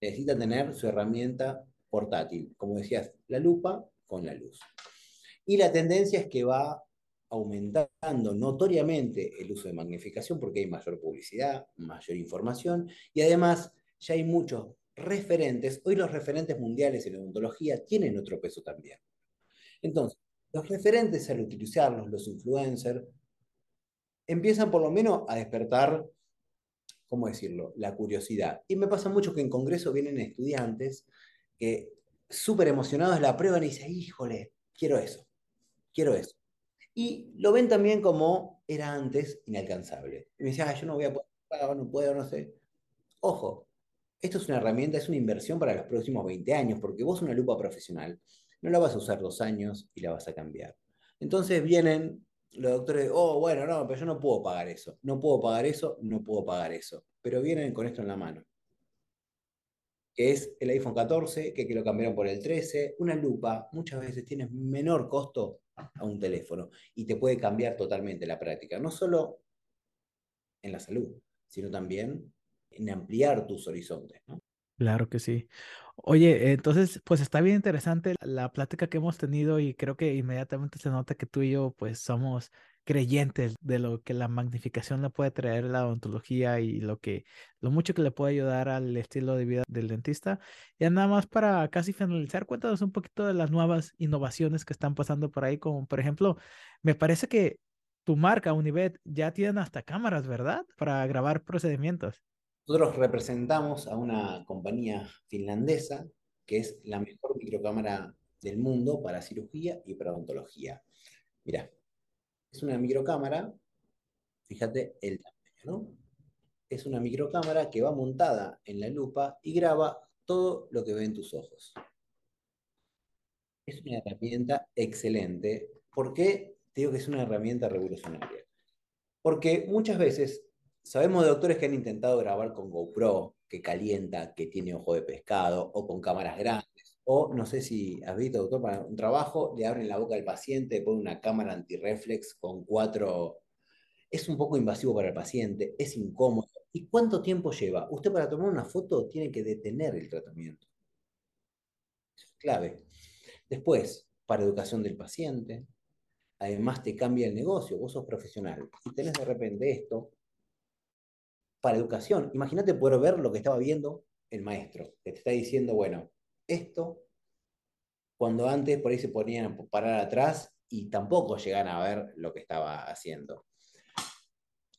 Necesitan tener su herramienta portátil, como decías, la lupa con la luz. Y la tendencia es que va aumentando notoriamente el uso de magnificación porque hay mayor publicidad, mayor información y además ya hay muchos referentes. Hoy los referentes mundiales en odontología tienen otro peso también. Entonces, los referentes al utilizarlos, los influencers, empiezan por lo menos a despertar, ¿cómo decirlo?, la curiosidad. Y me pasa mucho que en Congreso vienen estudiantes que súper emocionados la prueban y dicen, híjole, quiero eso, quiero eso. Y lo ven también como era antes inalcanzable. Y me decían, yo no voy a poder, no puedo, no sé. Ojo, esto es una herramienta, es una inversión para los próximos 20 años, porque vos una lupa profesional no la vas a usar dos años y la vas a cambiar. Entonces vienen los doctores, oh, bueno, no, pero yo no puedo pagar eso, no puedo pagar eso, no puedo pagar eso. Pero vienen con esto en la mano. Que es el iPhone 14, que, que lo cambiaron por el 13. Una lupa muchas veces tiene menor costo a un teléfono y te puede cambiar totalmente la práctica. No solo en la salud, sino también en ampliar tus horizontes. Claro que sí. Oye, entonces, pues está bien interesante la plática que hemos tenido y creo que inmediatamente se nota que tú y yo, pues somos creyentes de lo que la magnificación le puede traer la odontología y lo que lo mucho que le puede ayudar al estilo de vida del dentista. Y nada más para casi finalizar, cuéntanos un poquito de las nuevas innovaciones que están pasando por ahí, como por ejemplo, me parece que tu marca Univet ya tiene hasta cámaras, ¿verdad? Para grabar procedimientos. Nosotros representamos a una compañía finlandesa que es la mejor microcámara del mundo para cirugía y para odontología. Mira, es una microcámara, fíjate el tamaño, ¿no? Es una microcámara que va montada en la lupa y graba todo lo que ven tus ojos. Es una herramienta excelente. ¿Por qué te digo que es una herramienta revolucionaria? Porque muchas veces sabemos de doctores que han intentado grabar con GoPro, que calienta, que tiene ojo de pescado, o con cámaras grandes, o no sé si has visto, doctor, para un trabajo, le abren la boca al paciente, ponen una cámara antirreflex con cuatro... Es un poco invasivo para el paciente, es incómodo. ¿Y cuánto tiempo lleva? Usted para tomar una foto tiene que detener el tratamiento. clave. Después, para educación del paciente, además te cambia el negocio, vos sos profesional y tenés de repente esto para educación. Imagínate poder ver lo que estaba viendo el maestro, que te está diciendo, bueno, esto, cuando antes por ahí se ponían a parar atrás y tampoco llegan a ver lo que estaba haciendo.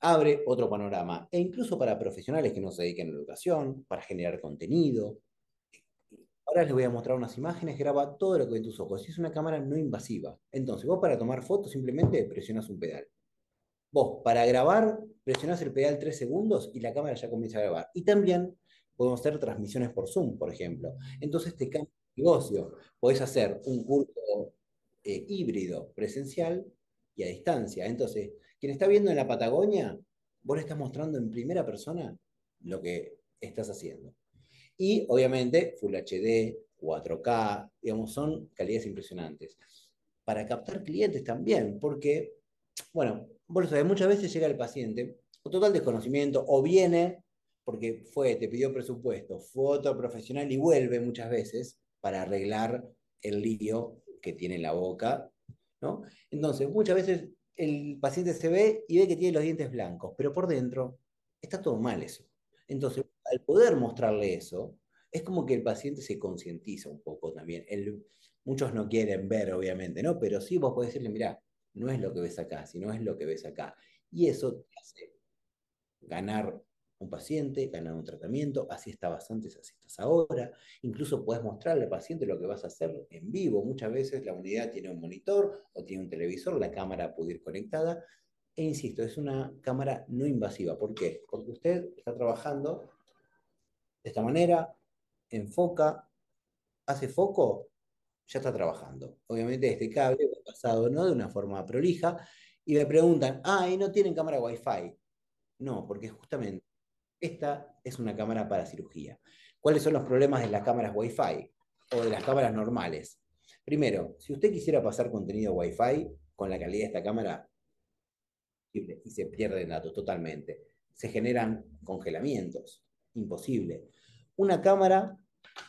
Abre otro panorama, e incluso para profesionales que no se dediquen a la educación, para generar contenido. Ahora les voy a mostrar unas imágenes, graba todo lo que ven tus ojos. Es una cámara no invasiva. Entonces, vos para tomar fotos simplemente presionas un pedal. Vos, para grabar, presionás el pedal tres segundos y la cámara ya comienza a grabar. Y también podemos hacer transmisiones por Zoom, por ejemplo. Entonces te cambia el negocio. Podés hacer un curso eh, híbrido, presencial y a distancia. Entonces, quien está viendo en la Patagonia, vos le estás mostrando en primera persona lo que estás haciendo. Y obviamente Full HD, 4K, digamos, son calidades impresionantes. Para captar clientes también, porque, bueno, lo sabés, muchas veces llega el paciente, o total desconocimiento, o viene porque fue, te pidió presupuesto, fue otro profesional y vuelve muchas veces para arreglar el lío que tiene en la boca, ¿no? Entonces, muchas veces el paciente se ve y ve que tiene los dientes blancos, pero por dentro está todo mal eso. Entonces, al poder mostrarle eso, es como que el paciente se concientiza un poco también. muchos no quieren ver, obviamente, ¿no? Pero sí vos podés decirle, mira, no es lo que ves acá, sino es lo que ves acá. Y eso te hace ganar un paciente, ganar un tratamiento, así estabas antes, así estás ahora. Incluso puedes mostrarle al paciente lo que vas a hacer en vivo. Muchas veces la unidad tiene un monitor o tiene un televisor, la cámara puede ir conectada. E insisto, es una cámara no invasiva. ¿Por qué? Porque usted está trabajando de esta manera, enfoca, hace foco, ya está trabajando. Obviamente este cable va pasado ¿no? de una forma prolija y le preguntan, ah, ¿y no tienen cámara Wi-Fi? No, porque justamente esta es una cámara para cirugía. ¿Cuáles son los problemas de las cámaras Wi-Fi o de las cámaras normales? Primero, si usted quisiera pasar contenido Wi-Fi con la calidad de esta cámara, y se pierden datos totalmente. Se generan congelamientos. Imposible. Una cámara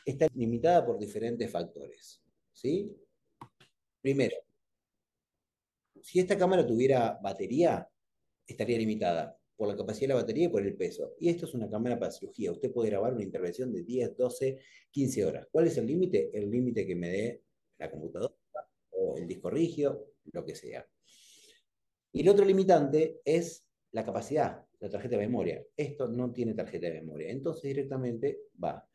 está limitada por diferentes factores. ¿Sí? Primero, si esta cámara tuviera batería, estaría limitada por la capacidad de la batería y por el peso. Y esto es una cámara para cirugía. Usted puede grabar una intervención de 10, 12, 15 horas. ¿Cuál es el límite? El límite que me dé la computadora o el disco rígido, lo que sea. Y el otro limitante es la capacidad, la tarjeta de memoria. Esto no tiene tarjeta de memoria. Entonces directamente va.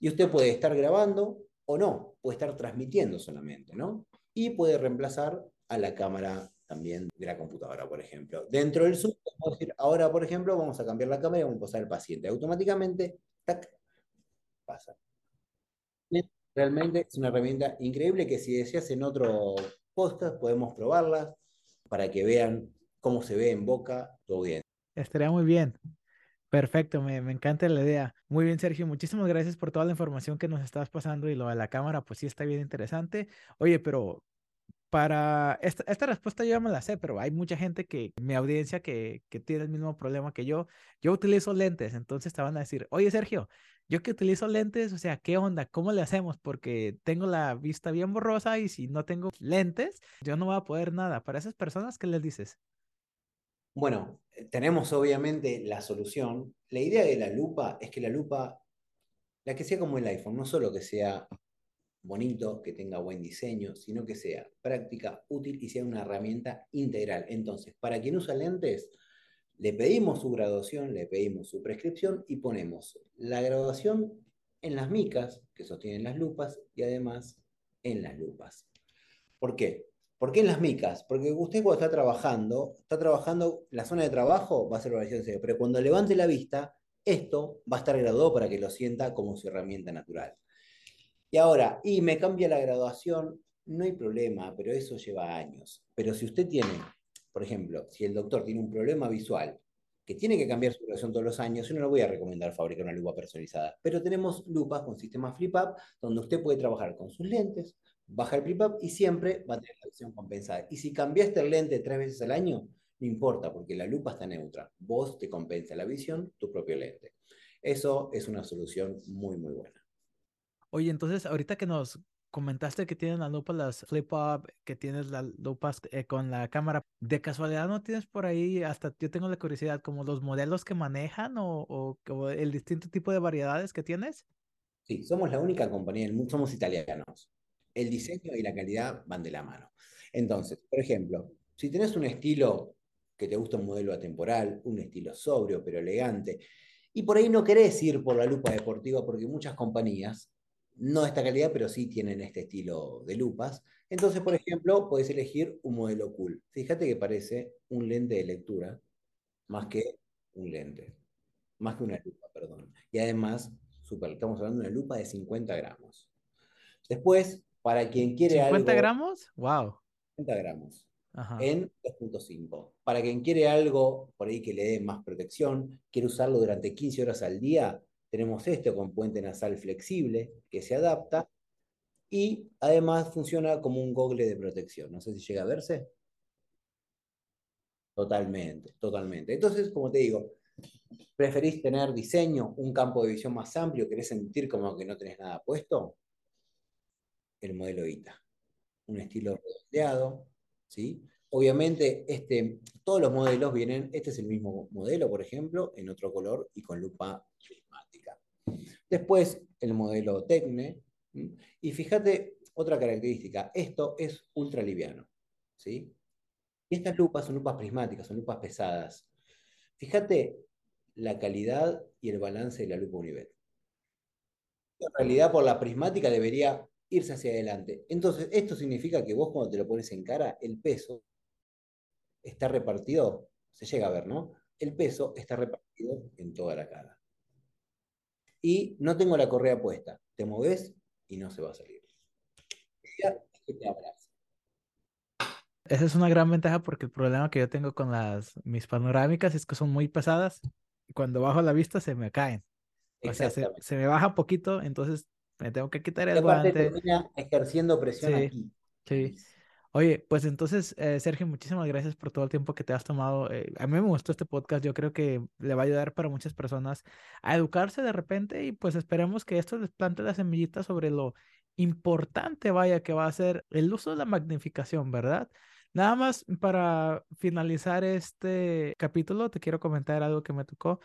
Y usted puede estar grabando o no, puede estar transmitiendo solamente, ¿no? Y puede reemplazar a la cámara también de la computadora, por ejemplo. Dentro del Zoom, podemos decir, ahora, por ejemplo, vamos a cambiar la cámara y vamos a pasar al paciente. Automáticamente, tac, pasa. Realmente es una herramienta increíble que si deseas en otro podcast podemos probarla para que vean cómo se ve en boca tu audiencia. Estaría muy bien. Perfecto, me, me, encanta la idea. Muy bien, Sergio, muchísimas gracias por toda la información que nos estás pasando y lo de la cámara, pues sí está bien interesante. Oye, pero para esta, esta, respuesta yo ya me la sé, pero hay mucha gente que, mi audiencia, que, que, tiene el mismo problema que yo. Yo utilizo lentes, entonces te van a decir, oye Sergio, yo que utilizo lentes, o sea, ¿qué onda? ¿Cómo le hacemos? Porque tengo la vista bien borrosa y si no tengo lentes, yo no voy a poder nada. Para esas personas, ¿qué les dices? Bueno, tenemos obviamente la solución. La idea de la lupa es que la lupa, la que sea como el iPhone, no solo que sea bonito, que tenga buen diseño, sino que sea práctica, útil y sea una herramienta integral. Entonces, para quien usa lentes, le pedimos su graduación, le pedimos su prescripción y ponemos la graduación en las micas que sostienen las lupas y además en las lupas. ¿Por qué? ¿Por qué en las micas? Porque usted cuando está trabajando, está trabajando, la zona de trabajo va a ser la serio, pero cuando levante la vista, esto va a estar graduado para que lo sienta como su herramienta natural. Y ahora, y me cambia la graduación, no hay problema, pero eso lleva años. Pero si usted tiene, por ejemplo, si el doctor tiene un problema visual que tiene que cambiar su graduación todos los años, yo no le voy a recomendar fabricar una lupa personalizada. Pero tenemos lupas con sistema flip-up, donde usted puede trabajar con sus lentes, baja el flip-up y siempre va a tener la visión compensada. Y si cambiaste el lente tres veces al año, no importa, porque la lupa está neutra. Vos te compensa la visión, tu propio lente. Eso es una solución muy, muy buena. Oye, entonces, ahorita que nos comentaste que tienen las lupas, las flip-up, que tienes las lupas eh, con la cámara, ¿de casualidad no tienes por ahí, hasta yo tengo la curiosidad, como los modelos que manejan o, o el distinto tipo de variedades que tienes? Sí, somos la única compañía somos italianos el diseño y la calidad van de la mano. Entonces, por ejemplo, si tenés un estilo que te gusta un modelo atemporal, un estilo sobrio pero elegante, y por ahí no querés ir por la lupa deportiva porque muchas compañías, no de esta calidad, pero sí tienen este estilo de lupas, entonces, por ejemplo, podés elegir un modelo cool. Fíjate que parece un lente de lectura más que un lente, más que una lupa, perdón. Y además, super, estamos hablando de una lupa de 50 gramos. Después, para quien quiere algo. ¿50 gramos? ¡Wow! 50 gramos. En 2.5. Para quien quiere algo por ahí que le dé más protección, quiere usarlo durante 15 horas al día, tenemos esto con puente nasal flexible que se adapta y además funciona como un gogle de protección. No sé si llega a verse. Totalmente, totalmente. Entonces, como te digo, ¿preferís tener diseño, un campo de visión más amplio? ¿Querés sentir como que no tenés nada puesto? El modelo ITA. Un estilo redondeado, ¿sí? Obviamente, este, todos los modelos vienen, este es el mismo modelo, por ejemplo, en otro color y con lupa prismática. Después, el modelo Tecne. Y fíjate, otra característica, esto es ultra liviano, ¿sí? Y estas lupas son lupas prismáticas, son lupas pesadas. Fíjate la calidad y el balance de la lupa Univet. En realidad, por la prismática debería irse hacia adelante. Entonces, esto significa que vos cuando te lo pones en cara, el peso está repartido, se llega a ver, ¿no? El peso está repartido en toda la cara. Y no tengo la correa puesta. Te moves y no se va a salir. Esa es una gran ventaja porque el problema que yo tengo con las mis panorámicas es que son muy pesadas y cuando bajo la vista se me caen. O sea, se, se, me baja un poquito, entonces me tengo que quitar el guante. ejerciendo presión aquí. Sí. Oye, pues entonces, eh, Sergio, muchísimas gracias por todo el tiempo que te has tomado. Eh, a mí me gustó este podcast, yo creo que le va a ayudar para muchas personas a educarse de repente y pues esperemos que esto les plante la semillita sobre lo importante, vaya, que va a ser el uso de la magnificación, ¿verdad? Nada más para finalizar este capítulo, te quiero comentar algo que me tocó.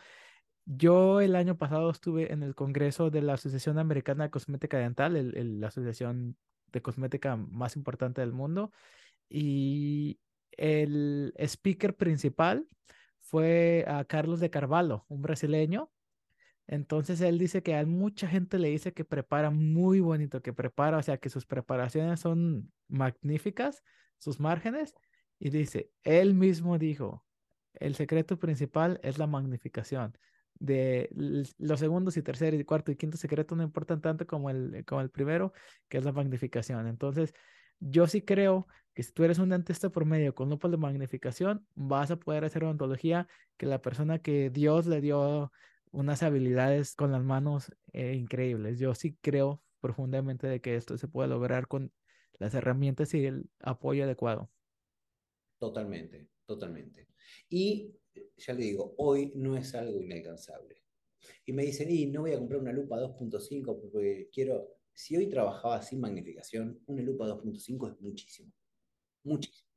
Yo el año pasado estuve en el Congreso de la Asociación Americana de Cosmética Dental, la asociación de cosmética más importante del mundo, y el speaker principal fue Carlos de Carvalho, un brasileño. Entonces él dice que a mucha gente le dice que prepara muy bonito, que prepara, o sea, que sus preparaciones son magníficas, sus márgenes, y dice, él mismo dijo, el secreto principal es la magnificación de los segundos y tercer y cuarto y quinto secreto no importan tanto como el, como el primero, que es la magnificación. Entonces, yo sí creo que si tú eres un dentista por medio con lupa de magnificación, vas a poder hacer odontología que la persona que Dios le dio unas habilidades con las manos eh, increíbles. Yo sí creo profundamente de que esto se puede lograr con las herramientas y el apoyo adecuado. Totalmente, totalmente. Y ya le digo, hoy no es algo inalcanzable. Y me dicen, y no voy a comprar una lupa 2.5 porque quiero, si hoy trabajaba sin magnificación, una lupa 2.5 es muchísimo, muchísimo.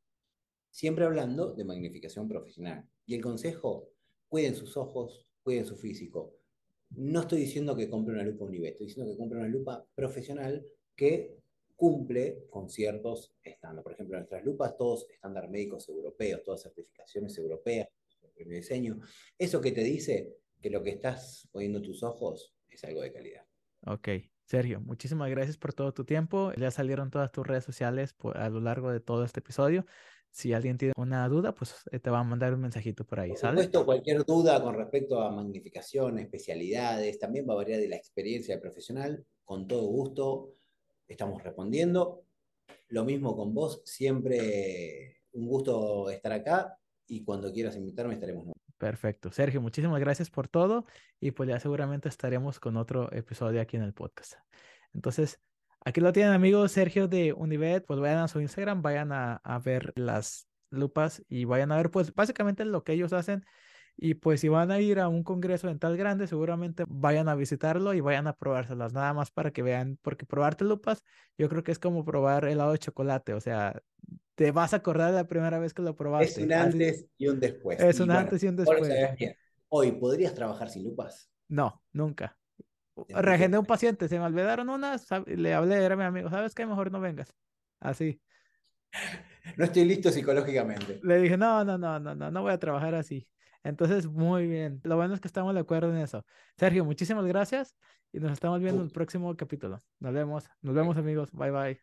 siempre hablando de magnificación profesional. Y el consejo, cuiden sus ojos, cuiden su físico. No estoy diciendo que compre una lupa Univet, estoy diciendo que compre una lupa profesional que cumple con ciertos estándares. Por ejemplo, nuestras lupas, todos estándares médicos europeos, todas certificaciones europeas, diseño. Eso que te dice que lo que estás poniendo tus ojos es algo de calidad. Ok, Sergio, muchísimas gracias por todo tu tiempo. Ya salieron todas tus redes sociales a lo largo de todo este episodio. Si alguien tiene una duda, pues eh, te va a mandar un mensajito por ahí. Por supuesto, cualquier duda con respecto a magnificación, especialidades, también va a variar de la experiencia del profesional. Con todo gusto estamos respondiendo. Lo mismo con vos, siempre un gusto estar acá y cuando quieras invitarme estaremos. Perfecto. Sergio, muchísimas gracias por todo y pues ya seguramente estaremos con otro episodio aquí en el podcast. Entonces, Aquí lo tienen amigos, Sergio de Univet, pues vayan a su Instagram, vayan a, ver las lupas y vayan a ver pues básicamente lo que ellos hacen y pues si van a ir a un congreso dental grande, seguramente vayan a visitarlo y vayan a probárselas, nada más para que vean, porque probarte lupas, yo creo que es como probar helado de chocolate, o sea, te vas a acordar de la primera vez que lo probaste. Es un antes y un después. Es un antes y un después. Hoy, ¿podrías trabajar sin lupas? No, nunca. Regendé un paciente, se me olvidaron unas, le hablé, era mi amigo, ¿sabes qué? Mejor no vengas. Así. No estoy listo psicológicamente. Le dije, no, no, no, no, no, no voy a trabajar así. Entonces, muy bien. Lo bueno es que estamos de acuerdo en eso. Sergio, muchísimas gracias y nos estamos viendo en el próximo capítulo. Nos vemos. Nos vemos amigos. Bye bye.